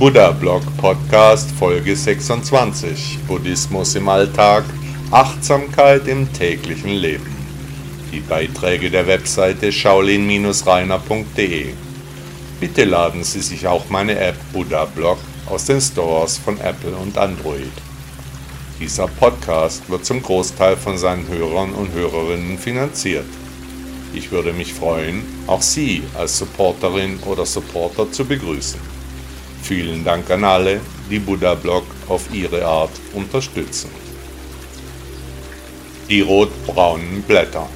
Buddha Blog Podcast Folge 26 Buddhismus im Alltag, Achtsamkeit im täglichen Leben. Die Beiträge der Webseite shaolin-reiner.de. Bitte laden Sie sich auch meine App Buddha Blog aus den Stores von Apple und Android. Dieser Podcast wird zum Großteil von seinen Hörern und Hörerinnen finanziert. Ich würde mich freuen, auch Sie als Supporterin oder Supporter zu begrüßen. Vielen Dank an alle, die Buddha Blog auf ihre Art unterstützen. Die rot-braunen Blätter.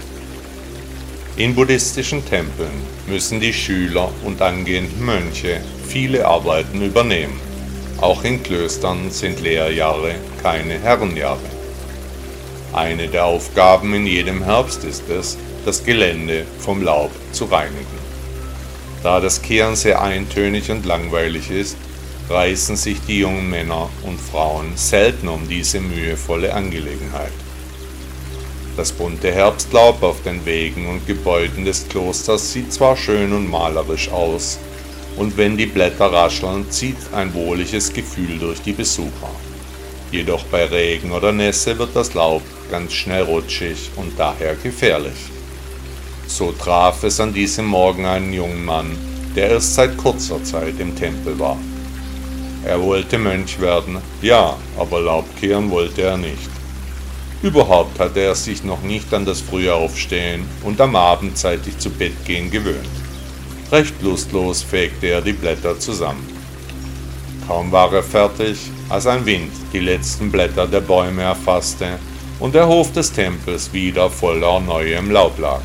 In buddhistischen Tempeln müssen die Schüler und angehenden Mönche viele Arbeiten übernehmen. Auch in Klöstern sind Lehrjahre keine Herrenjahre. Eine der Aufgaben in jedem Herbst ist es, das Gelände vom Laub zu reinigen. Da das Kehren sehr eintönig und langweilig ist, reißen sich die jungen Männer und Frauen selten um diese mühevolle Angelegenheit. Das bunte Herbstlaub auf den Wegen und Gebäuden des Klosters sieht zwar schön und malerisch aus, und wenn die Blätter rascheln, zieht ein wohliges Gefühl durch die Besucher. Jedoch bei Regen oder Nässe wird das Laub ganz schnell rutschig und daher gefährlich. So traf es an diesem Morgen einen jungen Mann, der erst seit kurzer Zeit im Tempel war. Er wollte Mönch werden, ja, aber Laubkehren wollte er nicht. Überhaupt hatte er sich noch nicht an das frühe Aufstehen und am Abend zeitig zu Bett gehen gewöhnt. Recht lustlos fegte er die Blätter zusammen. Kaum war er fertig, als ein Wind die letzten Blätter der Bäume erfasste und der Hof des Tempels wieder voller neuem Laub lag.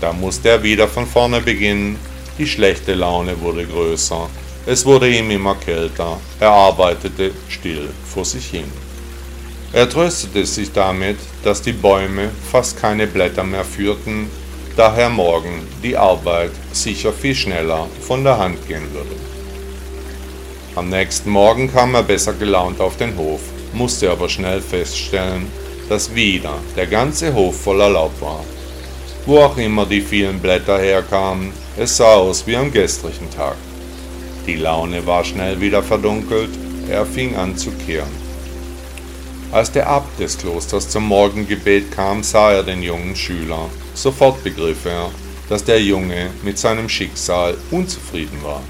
Da musste er wieder von vorne beginnen, die schlechte Laune wurde größer es wurde ihm immer kälter, er arbeitete still vor sich hin. Er tröstete sich damit, dass die Bäume fast keine Blätter mehr führten, daher morgen die Arbeit sicher viel schneller von der Hand gehen würde. Am nächsten Morgen kam er besser gelaunt auf den Hof, musste aber schnell feststellen, dass wieder der ganze Hof voller Laub war. Wo auch immer die vielen Blätter herkamen, es sah aus wie am gestrigen Tag. Die Laune war schnell wieder verdunkelt, er fing an zu kehren. Als der Abt des Klosters zum Morgengebet kam, sah er den jungen Schüler. Sofort begriff er, dass der Junge mit seinem Schicksal unzufrieden war.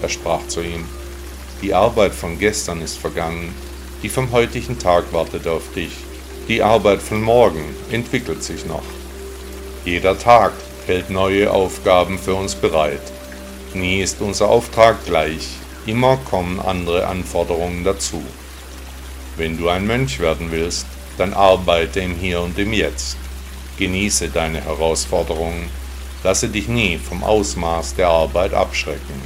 Er sprach zu ihm, die Arbeit von gestern ist vergangen, die vom heutigen Tag wartet auf dich. Die Arbeit von morgen entwickelt sich noch. Jeder Tag hält neue Aufgaben für uns bereit. Nie ist unser Auftrag gleich, immer kommen andere Anforderungen dazu. Wenn du ein Mönch werden willst, dann arbeite im Hier und im Jetzt. Genieße deine Herausforderungen, lasse dich nie vom Ausmaß der Arbeit abschrecken.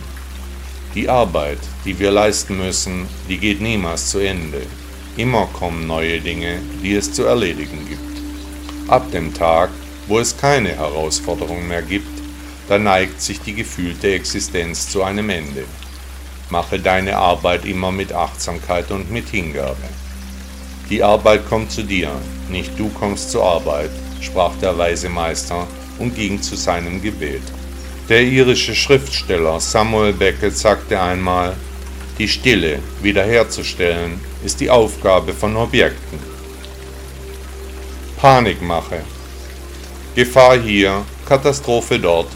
Die Arbeit, die wir leisten müssen, die geht niemals zu Ende. Immer kommen neue Dinge, die es zu erledigen gibt. Ab dem Tag, wo es keine Herausforderungen mehr gibt, da neigt sich die gefühlte Existenz zu einem Ende. Mache deine Arbeit immer mit Achtsamkeit und mit Hingabe. Die Arbeit kommt zu dir, nicht du kommst zur Arbeit, sprach der weise Meister und ging zu seinem Gebet. Der irische Schriftsteller Samuel Beckett sagte einmal, die Stille wiederherzustellen ist die Aufgabe von Objekten. Panikmache. Gefahr hier, Katastrophe dort,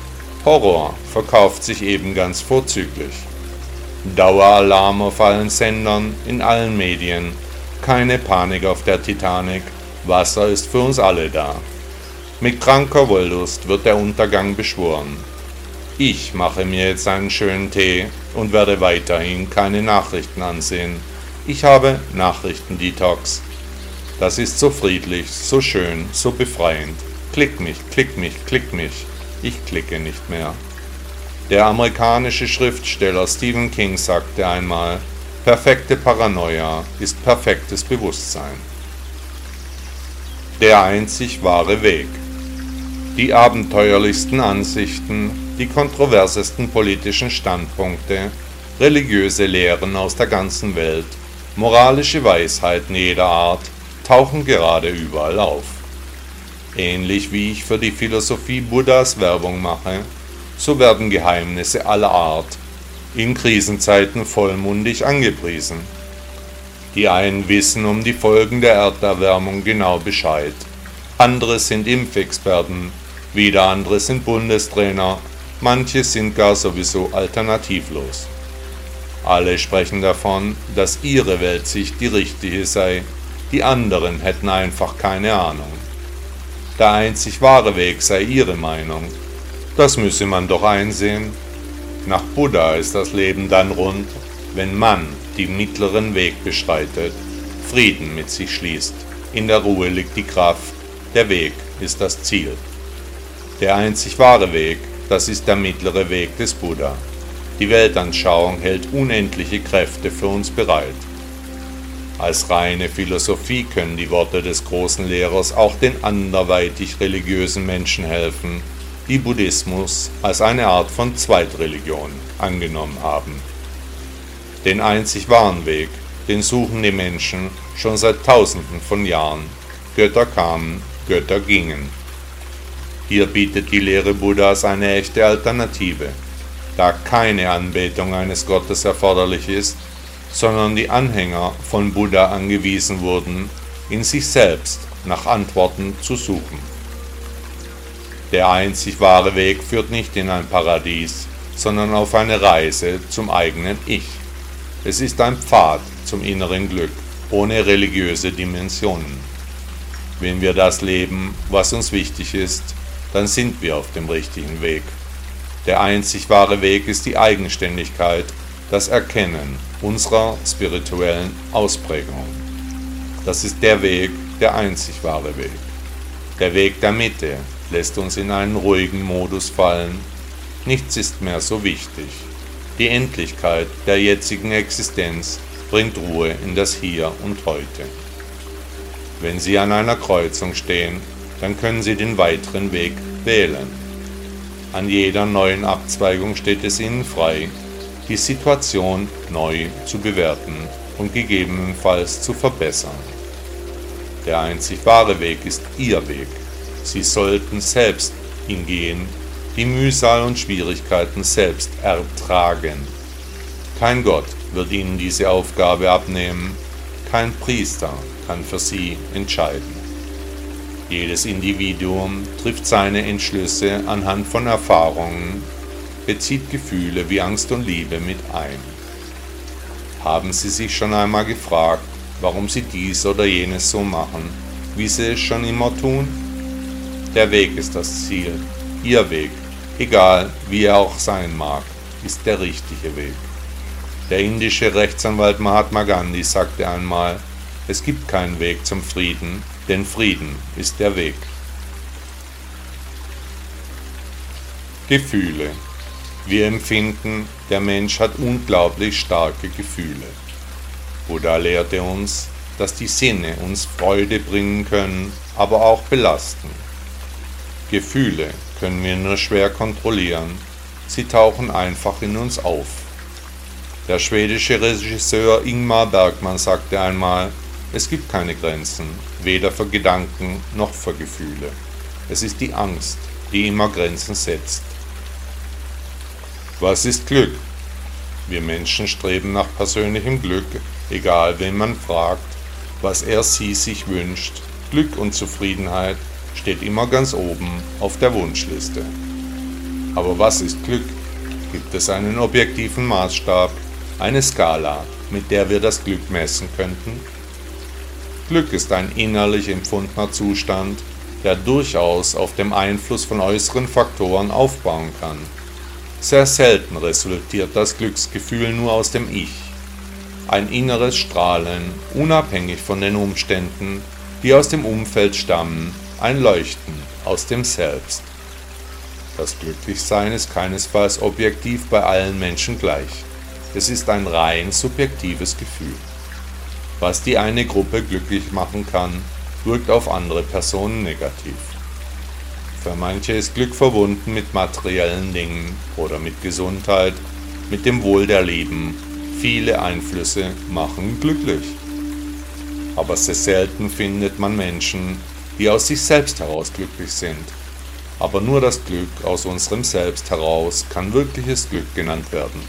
Horror verkauft sich eben ganz vorzüglich. Daueralarm auf allen Sendern, in allen Medien. Keine Panik auf der Titanic. Wasser ist für uns alle da. Mit kranker Wollust wird der Untergang beschworen. Ich mache mir jetzt einen schönen Tee und werde weiterhin keine Nachrichten ansehen. Ich habe Nachrichtendetox. Das ist so friedlich, so schön, so befreiend. Klick mich, klick mich, klick mich. Ich klicke nicht mehr. Der amerikanische Schriftsteller Stephen King sagte einmal, perfekte Paranoia ist perfektes Bewusstsein. Der einzig wahre Weg. Die abenteuerlichsten Ansichten, die kontroversesten politischen Standpunkte, religiöse Lehren aus der ganzen Welt, moralische Weisheiten jeder Art tauchen gerade überall auf. Ähnlich wie ich für die Philosophie Buddhas Werbung mache, so werden Geheimnisse aller Art in Krisenzeiten vollmundig angepriesen. Die einen wissen um die Folgen der Erderwärmung genau Bescheid, andere sind Impfexperten, wieder andere sind Bundestrainer, manche sind gar sowieso alternativlos. Alle sprechen davon, dass ihre Weltsicht die richtige sei, die anderen hätten einfach keine Ahnung. Der einzig wahre Weg sei ihre Meinung. Das müsse man doch einsehen. Nach Buddha ist das Leben dann rund, wenn man den mittleren Weg beschreitet, Frieden mit sich schließt. In der Ruhe liegt die Kraft, der Weg ist das Ziel. Der einzig wahre Weg, das ist der mittlere Weg des Buddha. Die Weltanschauung hält unendliche Kräfte für uns bereit. Als reine Philosophie können die Worte des großen Lehrers auch den anderweitig religiösen Menschen helfen, die Buddhismus als eine Art von Zweitreligion angenommen haben. Den einzig wahren Weg, den suchen die Menschen schon seit Tausenden von Jahren. Götter kamen, Götter gingen. Hier bietet die Lehre Buddhas eine echte Alternative, da keine Anbetung eines Gottes erforderlich ist, sondern die Anhänger von Buddha angewiesen wurden, in sich selbst nach Antworten zu suchen. Der einzig wahre Weg führt nicht in ein Paradies, sondern auf eine Reise zum eigenen Ich. Es ist ein Pfad zum inneren Glück, ohne religiöse Dimensionen. Wenn wir das leben, was uns wichtig ist, dann sind wir auf dem richtigen Weg. Der einzig wahre Weg ist die Eigenständigkeit, das Erkennen unserer spirituellen Ausprägung. Das ist der Weg, der einzig wahre Weg. Der Weg der Mitte lässt uns in einen ruhigen Modus fallen. Nichts ist mehr so wichtig. Die Endlichkeit der jetzigen Existenz bringt Ruhe in das Hier und Heute. Wenn Sie an einer Kreuzung stehen, dann können Sie den weiteren Weg wählen. An jeder neuen Abzweigung steht es Ihnen frei, die Situation neu zu bewerten und gegebenenfalls zu verbessern. Der einzig wahre Weg ist Ihr Weg. Sie sollten selbst ihn gehen, die Mühsal und Schwierigkeiten selbst ertragen. Kein Gott wird Ihnen diese Aufgabe abnehmen, kein Priester kann für Sie entscheiden. Jedes Individuum trifft seine Entschlüsse anhand von Erfahrungen, bezieht Gefühle wie Angst und Liebe mit ein. Haben Sie sich schon einmal gefragt, warum Sie dies oder jenes so machen, wie Sie es schon immer tun? Der Weg ist das Ziel, Ihr Weg, egal wie er auch sein mag, ist der richtige Weg. Der indische Rechtsanwalt Mahatma Gandhi sagte einmal, es gibt keinen Weg zum Frieden, denn Frieden ist der Weg. Gefühle. Wir empfinden, der Mensch hat unglaublich starke Gefühle. Buddha lehrte uns, dass die Sinne uns Freude bringen können, aber auch belasten. Gefühle können wir nur schwer kontrollieren, sie tauchen einfach in uns auf. Der schwedische Regisseur Ingmar Bergmann sagte einmal, es gibt keine Grenzen, weder für Gedanken noch für Gefühle. Es ist die Angst, die immer Grenzen setzt. Was ist Glück? Wir Menschen streben nach persönlichem Glück, egal wen man fragt, was er sie sich wünscht. Glück und Zufriedenheit steht immer ganz oben auf der Wunschliste. Aber was ist Glück? Gibt es einen objektiven Maßstab, eine Skala, mit der wir das Glück messen könnten? Glück ist ein innerlich empfundener Zustand, der durchaus auf dem Einfluss von äußeren Faktoren aufbauen kann. Sehr selten resultiert das Glücksgefühl nur aus dem Ich. Ein inneres Strahlen, unabhängig von den Umständen, die aus dem Umfeld stammen, ein Leuchten aus dem Selbst. Das Glücklichsein ist keinesfalls objektiv bei allen Menschen gleich. Es ist ein rein subjektives Gefühl. Was die eine Gruppe glücklich machen kann, wirkt auf andere Personen negativ. Für manche ist Glück verbunden mit materiellen Dingen oder mit Gesundheit, mit dem Wohl der Lieben. Viele Einflüsse machen glücklich. Aber sehr selten findet man Menschen, die aus sich selbst heraus glücklich sind. Aber nur das Glück aus unserem Selbst heraus kann wirkliches Glück genannt werden.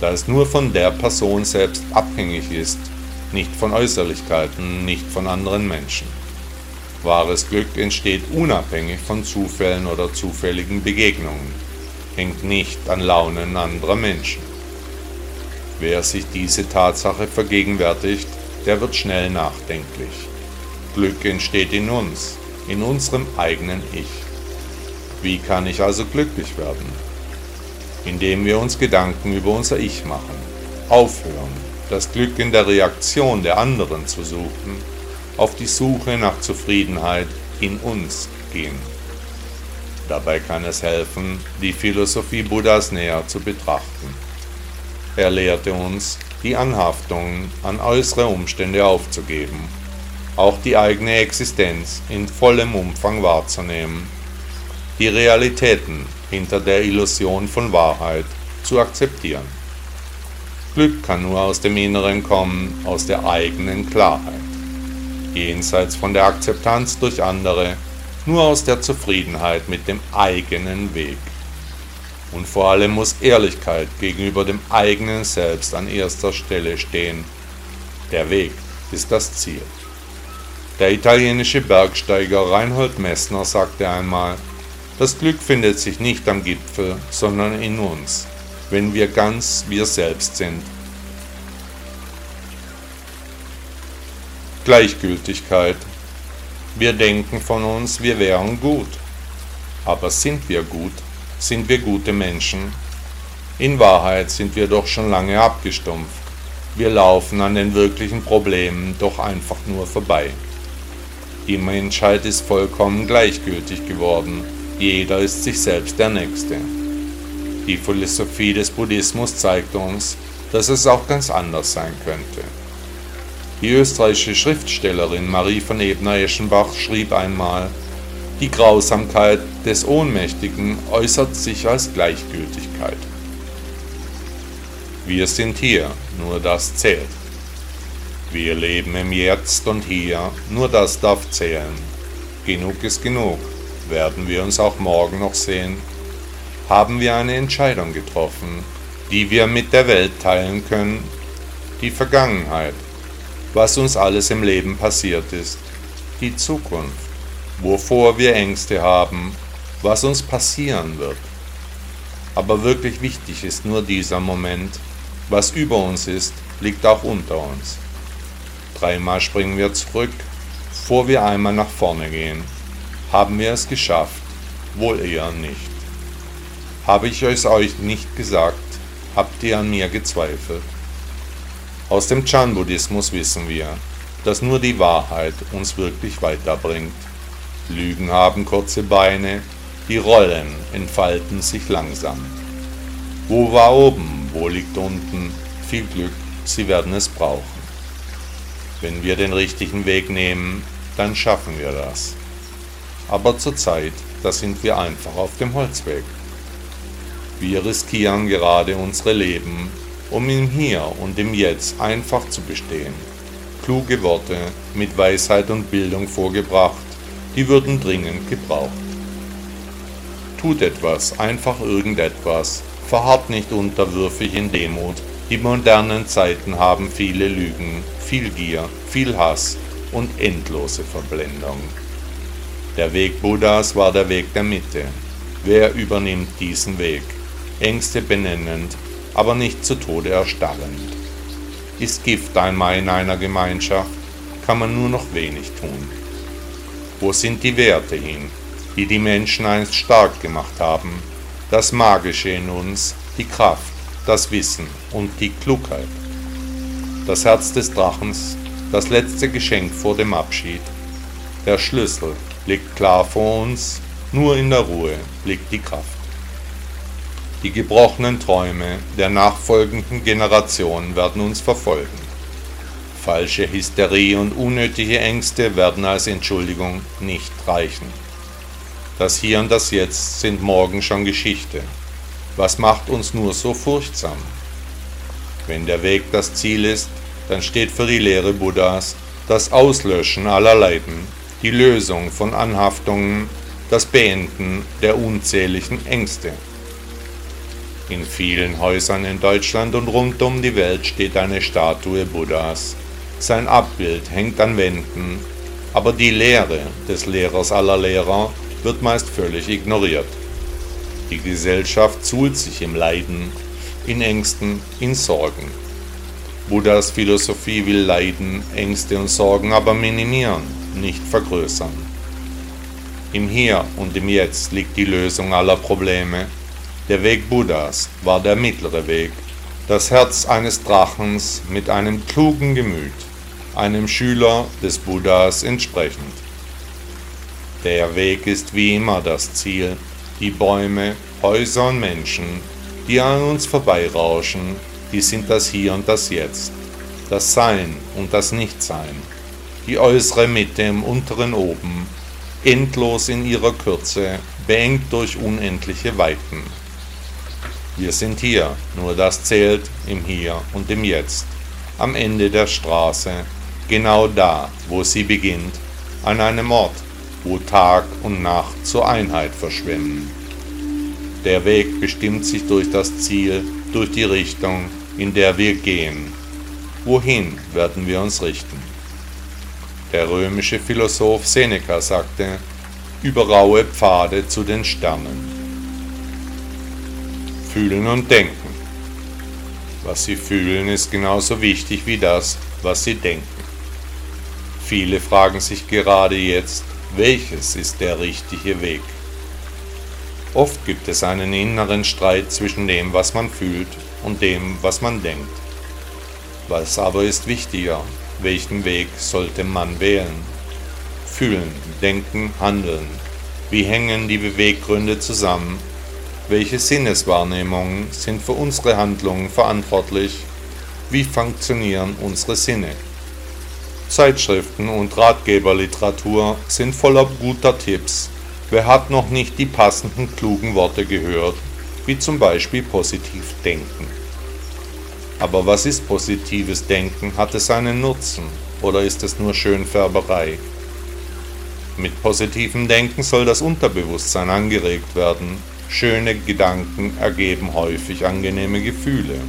da es nur von der Person selbst abhängig ist, nicht von Äußerlichkeiten, nicht von anderen Menschen. Wahres Glück entsteht unabhängig von Zufällen oder zufälligen Begegnungen, hängt nicht an Launen anderer Menschen. Wer sich diese Tatsache vergegenwärtigt, der wird schnell nachdenklich. Glück entsteht in uns, in unserem eigenen Ich. Wie kann ich also glücklich werden? Indem wir uns Gedanken über unser Ich machen, aufhören, das Glück in der Reaktion der anderen zu suchen, auf die Suche nach Zufriedenheit in uns gehen. Dabei kann es helfen, die Philosophie Buddhas näher zu betrachten. Er lehrte uns, die Anhaftung an äußere Umstände aufzugeben, auch die eigene Existenz in vollem Umfang wahrzunehmen, die Realitäten hinter der Illusion von Wahrheit zu akzeptieren. Glück kann nur aus dem Inneren kommen, aus der eigenen Klarheit, jenseits von der Akzeptanz durch andere, nur aus der Zufriedenheit mit dem eigenen Weg. Und vor allem muss Ehrlichkeit gegenüber dem eigenen Selbst an erster Stelle stehen. Der Weg ist das Ziel. Der italienische Bergsteiger Reinhold Messner sagte einmal, das Glück findet sich nicht am Gipfel, sondern in uns, wenn wir ganz wir selbst sind. Gleichgültigkeit. Wir denken von uns, wir wären gut. Aber sind wir gut? sind wir gute Menschen. In Wahrheit sind wir doch schon lange abgestumpft. Wir laufen an den wirklichen Problemen doch einfach nur vorbei. Die Menschheit ist vollkommen gleichgültig geworden. Jeder ist sich selbst der Nächste. Die Philosophie des Buddhismus zeigt uns, dass es auch ganz anders sein könnte. Die österreichische Schriftstellerin Marie von Ebner-Eschenbach schrieb einmal, die Grausamkeit des Ohnmächtigen äußert sich als Gleichgültigkeit. Wir sind hier, nur das zählt. Wir leben im Jetzt und hier, nur das darf zählen. Genug ist genug. Werden wir uns auch morgen noch sehen? Haben wir eine Entscheidung getroffen, die wir mit der Welt teilen können? Die Vergangenheit, was uns alles im Leben passiert ist, die Zukunft wovor wir Ängste haben, was uns passieren wird. Aber wirklich wichtig ist nur dieser Moment, was über uns ist, liegt auch unter uns. Dreimal springen wir zurück, bevor wir einmal nach vorne gehen. Haben wir es geschafft? Wohl eher nicht. Habe ich es euch nicht gesagt, habt ihr an mir gezweifelt. Aus dem Chan-Buddhismus wissen wir, dass nur die Wahrheit uns wirklich weiterbringt. Lügen haben kurze Beine, die Rollen entfalten sich langsam. Wo war oben, wo liegt unten? Viel Glück, Sie werden es brauchen. Wenn wir den richtigen Weg nehmen, dann schaffen wir das. Aber zurzeit, da sind wir einfach auf dem Holzweg. Wir riskieren gerade unsere Leben, um im Hier und im Jetzt einfach zu bestehen. Kluge Worte mit Weisheit und Bildung vorgebracht, die würden dringend gebraucht. Tut etwas, einfach irgendetwas, verharrt nicht unterwürfig in Demut. Die modernen Zeiten haben viele Lügen, viel Gier, viel Hass und endlose Verblendung. Der Weg Buddhas war der Weg der Mitte. Wer übernimmt diesen Weg? Ängste benennend, aber nicht zu Tode erstarrend. Ist Gift einmal in einer Gemeinschaft, kann man nur noch wenig tun. Wo sind die Werte hin, die die Menschen einst stark gemacht haben? Das Magische in uns, die Kraft, das Wissen und die Klugheit. Das Herz des Drachens, das letzte Geschenk vor dem Abschied. Der Schlüssel liegt klar vor uns, nur in der Ruhe liegt die Kraft. Die gebrochenen Träume der nachfolgenden Generationen werden uns verfolgen. Falsche Hysterie und unnötige Ängste werden als Entschuldigung nicht reichen. Das Hier und das Jetzt sind morgen schon Geschichte. Was macht uns nur so furchtsam? Wenn der Weg das Ziel ist, dann steht für die Lehre Buddhas das Auslöschen aller Leiden, die Lösung von Anhaftungen, das Beenden der unzähligen Ängste. In vielen Häusern in Deutschland und rund um die Welt steht eine Statue Buddhas. Sein Abbild hängt an Wänden, aber die Lehre des Lehrers aller Lehrer wird meist völlig ignoriert. Die Gesellschaft suhlt sich im Leiden, in Ängsten, in Sorgen. Buddhas Philosophie will Leiden, Ängste und Sorgen aber minimieren, nicht vergrößern. Im Hier und im Jetzt liegt die Lösung aller Probleme. Der Weg Buddhas war der mittlere Weg, das Herz eines Drachens mit einem klugen Gemüt, einem Schüler des Buddhas entsprechend. Der Weg ist wie immer das Ziel, die Bäume, Häuser und Menschen, die an uns vorbeirauschen, die sind das Hier und das Jetzt, das Sein und das Nichtsein, die äußere Mitte im unteren Oben, endlos in ihrer Kürze, beengt durch unendliche Weiten. Wir sind hier, nur das zählt im Hier und im Jetzt, am Ende der Straße, genau da, wo sie beginnt, an einem Ort, wo Tag und Nacht zur Einheit verschwimmen. Der Weg bestimmt sich durch das Ziel, durch die Richtung, in der wir gehen. Wohin werden wir uns richten? Der römische Philosoph Seneca sagte, über raue Pfade zu den Sternen. Fühlen und denken. Was sie fühlen, ist genauso wichtig wie das, was sie denken. Viele fragen sich gerade jetzt, welches ist der richtige Weg? Oft gibt es einen inneren Streit zwischen dem, was man fühlt und dem, was man denkt. Was aber ist wichtiger? Welchen Weg sollte man wählen? Fühlen, denken, handeln. Wie hängen die Beweggründe zusammen? Welche Sinneswahrnehmungen sind für unsere Handlungen verantwortlich? Wie funktionieren unsere Sinne? Zeitschriften und Ratgeberliteratur sind voller guter Tipps Wer hat noch nicht die passenden klugen Worte gehört, wie zum Beispiel positiv denken? Aber was ist positives Denken? Hat es einen Nutzen oder ist es nur Schönfärberei? Mit positivem Denken soll das Unterbewusstsein angeregt werden. Schöne Gedanken ergeben häufig angenehme Gefühle.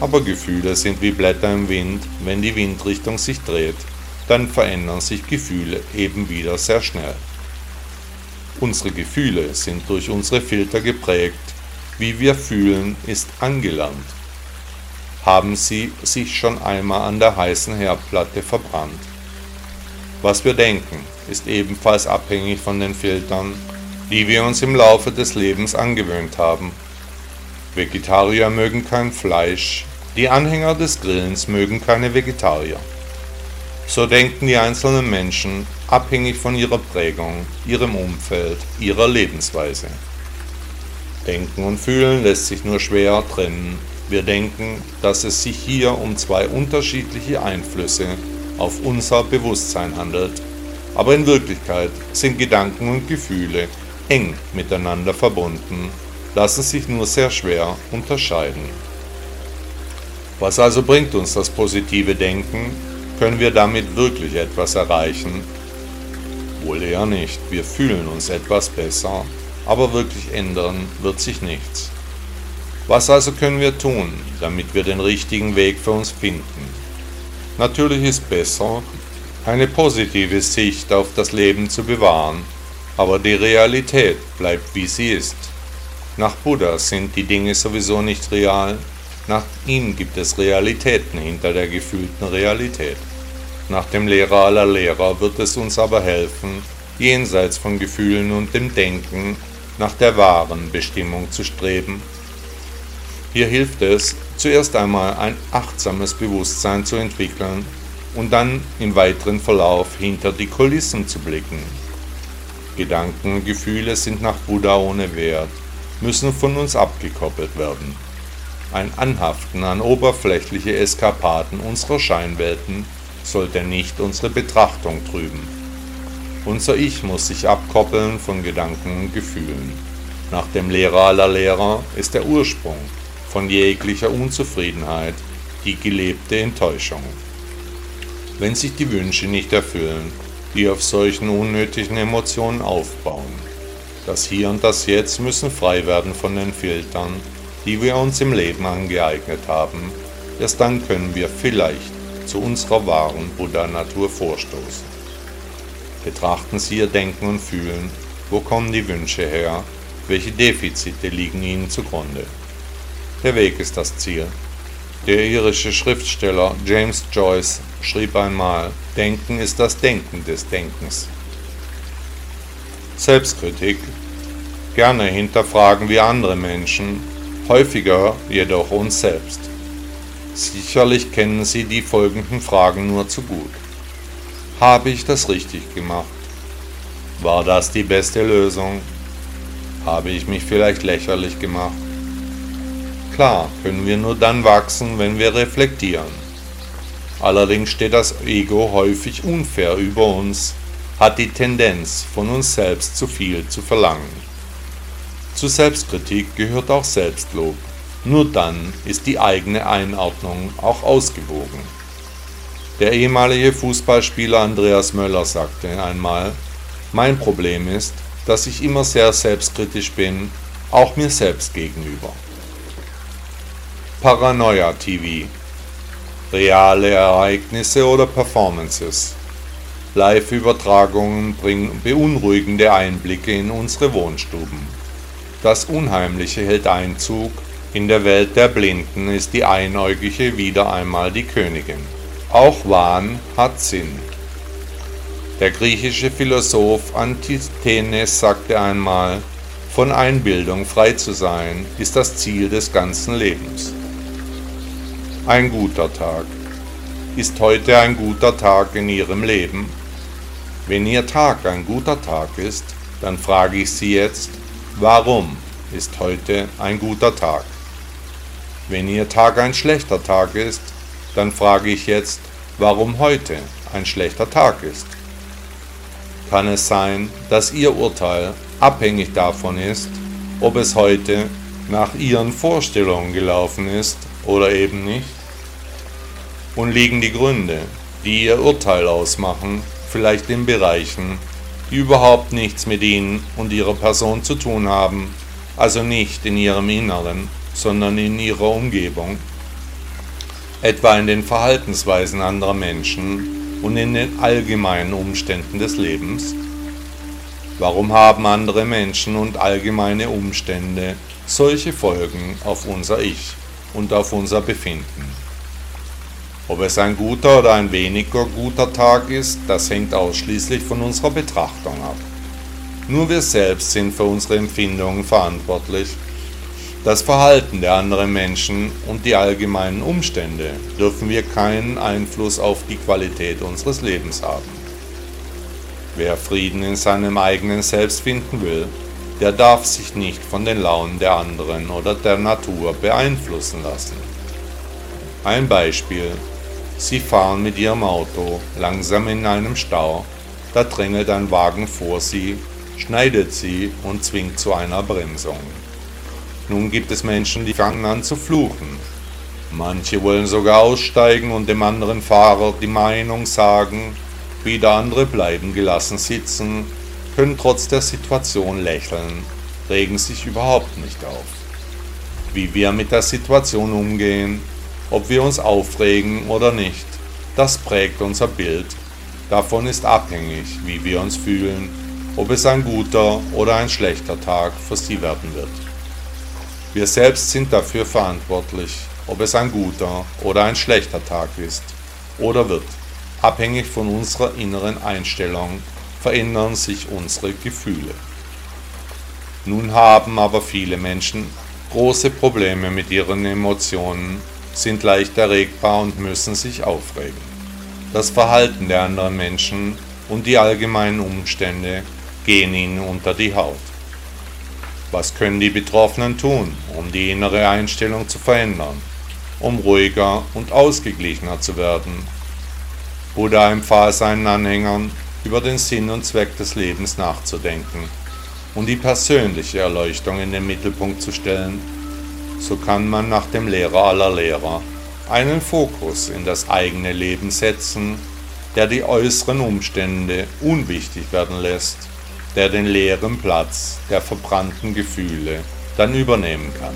Aber Gefühle sind wie Blätter im Wind, wenn die Windrichtung sich dreht, dann verändern sich Gefühle eben wieder sehr schnell. Unsere Gefühle sind durch unsere Filter geprägt. Wie wir fühlen, ist angelernt. Haben Sie sich schon einmal an der heißen Herdplatte verbrannt? Was wir denken, ist ebenfalls abhängig von den Filtern, die wir uns im Laufe des Lebens angewöhnt haben. Vegetarier mögen kein Fleisch, die Anhänger des Grillens mögen keine Vegetarier. So denken die einzelnen Menschen abhängig von ihrer Prägung, ihrem Umfeld, ihrer Lebensweise. Denken und Fühlen lässt sich nur schwer trennen. Wir denken, dass es sich hier um zwei unterschiedliche Einflüsse auf unser Bewusstsein handelt, aber in Wirklichkeit sind Gedanken und Gefühle eng miteinander verbunden, lassen sich nur sehr schwer unterscheiden. Was also bringt uns das positive Denken? Können wir damit wirklich etwas erreichen? Wohl eher nicht. Wir fühlen uns etwas besser, aber wirklich ändern wird sich nichts. Was also können wir tun, damit wir den richtigen Weg für uns finden? Natürlich ist besser, eine positive Sicht auf das Leben zu bewahren, aber die Realität bleibt wie sie ist. Nach Buddha sind die Dinge sowieso nicht real, nach ihm gibt es Realitäten hinter der gefühlten Realität. Nach dem Lehrer aller Lehrer wird es uns aber helfen, jenseits von Gefühlen und dem Denken nach der wahren Bestimmung zu streben. Hier hilft es, zuerst einmal ein achtsames Bewusstsein zu entwickeln und dann im weiteren Verlauf hinter die Kulissen zu blicken. Gedanken und Gefühle sind nach Buddha ohne Wert, müssen von uns abgekoppelt werden. Ein Anhaften an oberflächliche Eskapaden unserer Scheinwelten sollte nicht unsere Betrachtung trüben. Unser Ich muss sich abkoppeln von Gedanken und Gefühlen. Nach dem Lehrer aller Lehrer ist der Ursprung von jeglicher Unzufriedenheit die gelebte Enttäuschung. Wenn sich die Wünsche nicht erfüllen, die auf solchen unnötigen Emotionen aufbauen. Das Hier und das Jetzt müssen frei werden von den Filtern, die wir uns im Leben angeeignet haben, erst dann können wir vielleicht zu unserer wahren Buddha-Natur vorstoßen. Betrachten Sie Ihr Denken und Fühlen, wo kommen die Wünsche her, welche Defizite liegen Ihnen zugrunde. Der Weg ist das Ziel. Der irische Schriftsteller James Joyce schrieb einmal, Denken ist das Denken des Denkens. Selbstkritik. Gerne hinterfragen wir andere Menschen, häufiger jedoch uns selbst. Sicherlich kennen Sie die folgenden Fragen nur zu gut. Habe ich das richtig gemacht? War das die beste Lösung? Habe ich mich vielleicht lächerlich gemacht? Klar können wir nur dann wachsen, wenn wir reflektieren. Allerdings steht das Ego häufig unfair über uns, hat die Tendenz, von uns selbst zu viel zu verlangen. Zu Selbstkritik gehört auch Selbstlob. Nur dann ist die eigene Einordnung auch ausgewogen. Der ehemalige Fußballspieler Andreas Möller sagte einmal, mein Problem ist, dass ich immer sehr selbstkritisch bin, auch mir selbst gegenüber. Paranoia TV Reale Ereignisse oder Performances Live-Übertragungen bringen beunruhigende Einblicke in unsere Wohnstuben. Das Unheimliche hält Einzug, in der Welt der Blinden ist die Einäugige wieder einmal die Königin. Auch Wahn hat Sinn. Der griechische Philosoph Antisthenes sagte einmal, von Einbildung frei zu sein, ist das Ziel des ganzen Lebens. Ein guter Tag. Ist heute ein guter Tag in Ihrem Leben? Wenn Ihr Tag ein guter Tag ist, dann frage ich Sie jetzt, warum ist heute ein guter Tag? Wenn Ihr Tag ein schlechter Tag ist, dann frage ich jetzt, warum heute ein schlechter Tag ist. Kann es sein, dass Ihr Urteil abhängig davon ist, ob es heute nach Ihren Vorstellungen gelaufen ist oder eben nicht? Und liegen die Gründe, die Ihr Urteil ausmachen, vielleicht in Bereichen, die überhaupt nichts mit Ihnen und Ihrer Person zu tun haben, also nicht in Ihrem Inneren, sondern in Ihrer Umgebung? etwa in den Verhaltensweisen anderer Menschen und in den allgemeinen Umständen des Lebens? Warum haben andere Menschen und allgemeine Umstände solche Folgen auf unser Ich und auf unser Befinden? Ob es ein guter oder ein weniger guter Tag ist, das hängt ausschließlich von unserer Betrachtung ab. Nur wir selbst sind für unsere Empfindungen verantwortlich das Verhalten der anderen Menschen und die allgemeinen Umstände dürfen wir keinen Einfluss auf die Qualität unseres Lebens haben. Wer Frieden in seinem eigenen Selbst finden will, der darf sich nicht von den Launen der anderen oder der Natur beeinflussen lassen. Ein Beispiel. Sie fahren mit ihrem Auto langsam in einem Stau, da drängelt ein Wagen vor sie, schneidet sie und zwingt zu einer Bremsung. Nun gibt es Menschen, die fangen an zu fluchen. Manche wollen sogar aussteigen und dem anderen Fahrer die Meinung sagen, wieder andere bleiben gelassen sitzen, können trotz der Situation lächeln, regen sich überhaupt nicht auf. Wie wir mit der Situation umgehen, ob wir uns aufregen oder nicht, das prägt unser Bild. Davon ist abhängig, wie wir uns fühlen, ob es ein guter oder ein schlechter Tag für Sie werden wird. Wir selbst sind dafür verantwortlich, ob es ein guter oder ein schlechter Tag ist oder wird. Abhängig von unserer inneren Einstellung verändern sich unsere Gefühle. Nun haben aber viele Menschen große Probleme mit ihren Emotionen, sind leicht erregbar und müssen sich aufregen. Das Verhalten der anderen Menschen und die allgemeinen Umstände gehen ihnen unter die Haut. Was können die Betroffenen tun, um die innere Einstellung zu verändern, um ruhiger und ausgeglichener zu werden? Buddha empfahl seinen Anhängern, über den Sinn und Zweck des Lebens nachzudenken und die persönliche Erleuchtung in den Mittelpunkt zu stellen. So kann man nach dem Lehrer aller Lehrer einen Fokus in das eigene Leben setzen, der die äußeren Umstände unwichtig werden lässt der den leeren Platz der verbrannten Gefühle dann übernehmen kann.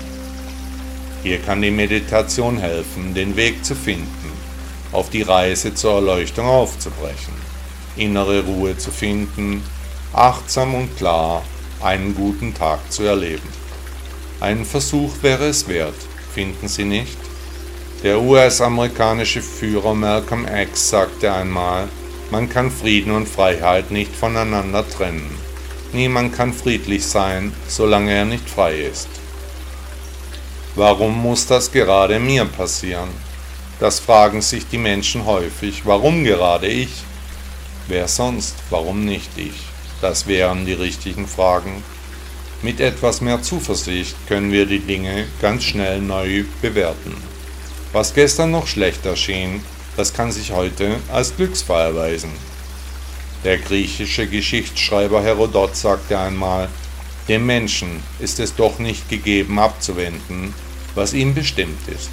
Hier kann die Meditation helfen, den Weg zu finden, auf die Reise zur Erleuchtung aufzubrechen, innere Ruhe zu finden, achtsam und klar einen guten Tag zu erleben. Einen Versuch wäre es wert, finden Sie nicht? Der US-amerikanische Führer Malcolm X sagte einmal, man kann Frieden und Freiheit nicht voneinander trennen. Niemand kann friedlich sein, solange er nicht frei ist. Warum muss das gerade mir passieren? Das fragen sich die Menschen häufig. Warum gerade ich? Wer sonst? Warum nicht ich? Das wären die richtigen Fragen. Mit etwas mehr Zuversicht können wir die Dinge ganz schnell neu bewerten. Was gestern noch schlecht erschien, das kann sich heute als Glücksfall erweisen. Der griechische Geschichtsschreiber Herodot sagte einmal, dem Menschen ist es doch nicht gegeben abzuwenden, was ihm bestimmt ist.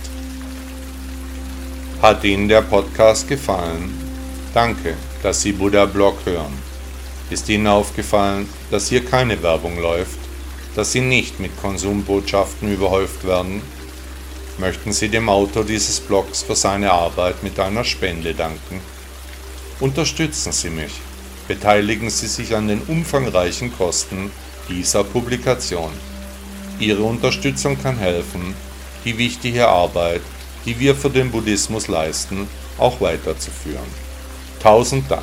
Hat Ihnen der Podcast gefallen? Danke, dass Sie Buddha Blog hören. Ist Ihnen aufgefallen, dass hier keine Werbung läuft? Dass sie nicht mit Konsumbotschaften überhäuft werden? Möchten Sie dem Autor dieses Blogs für seine Arbeit mit einer Spende danken? Unterstützen Sie mich. Beteiligen Sie sich an den umfangreichen Kosten dieser Publikation. Ihre Unterstützung kann helfen, die wichtige Arbeit, die wir für den Buddhismus leisten, auch weiterzuführen. Tausend Dank.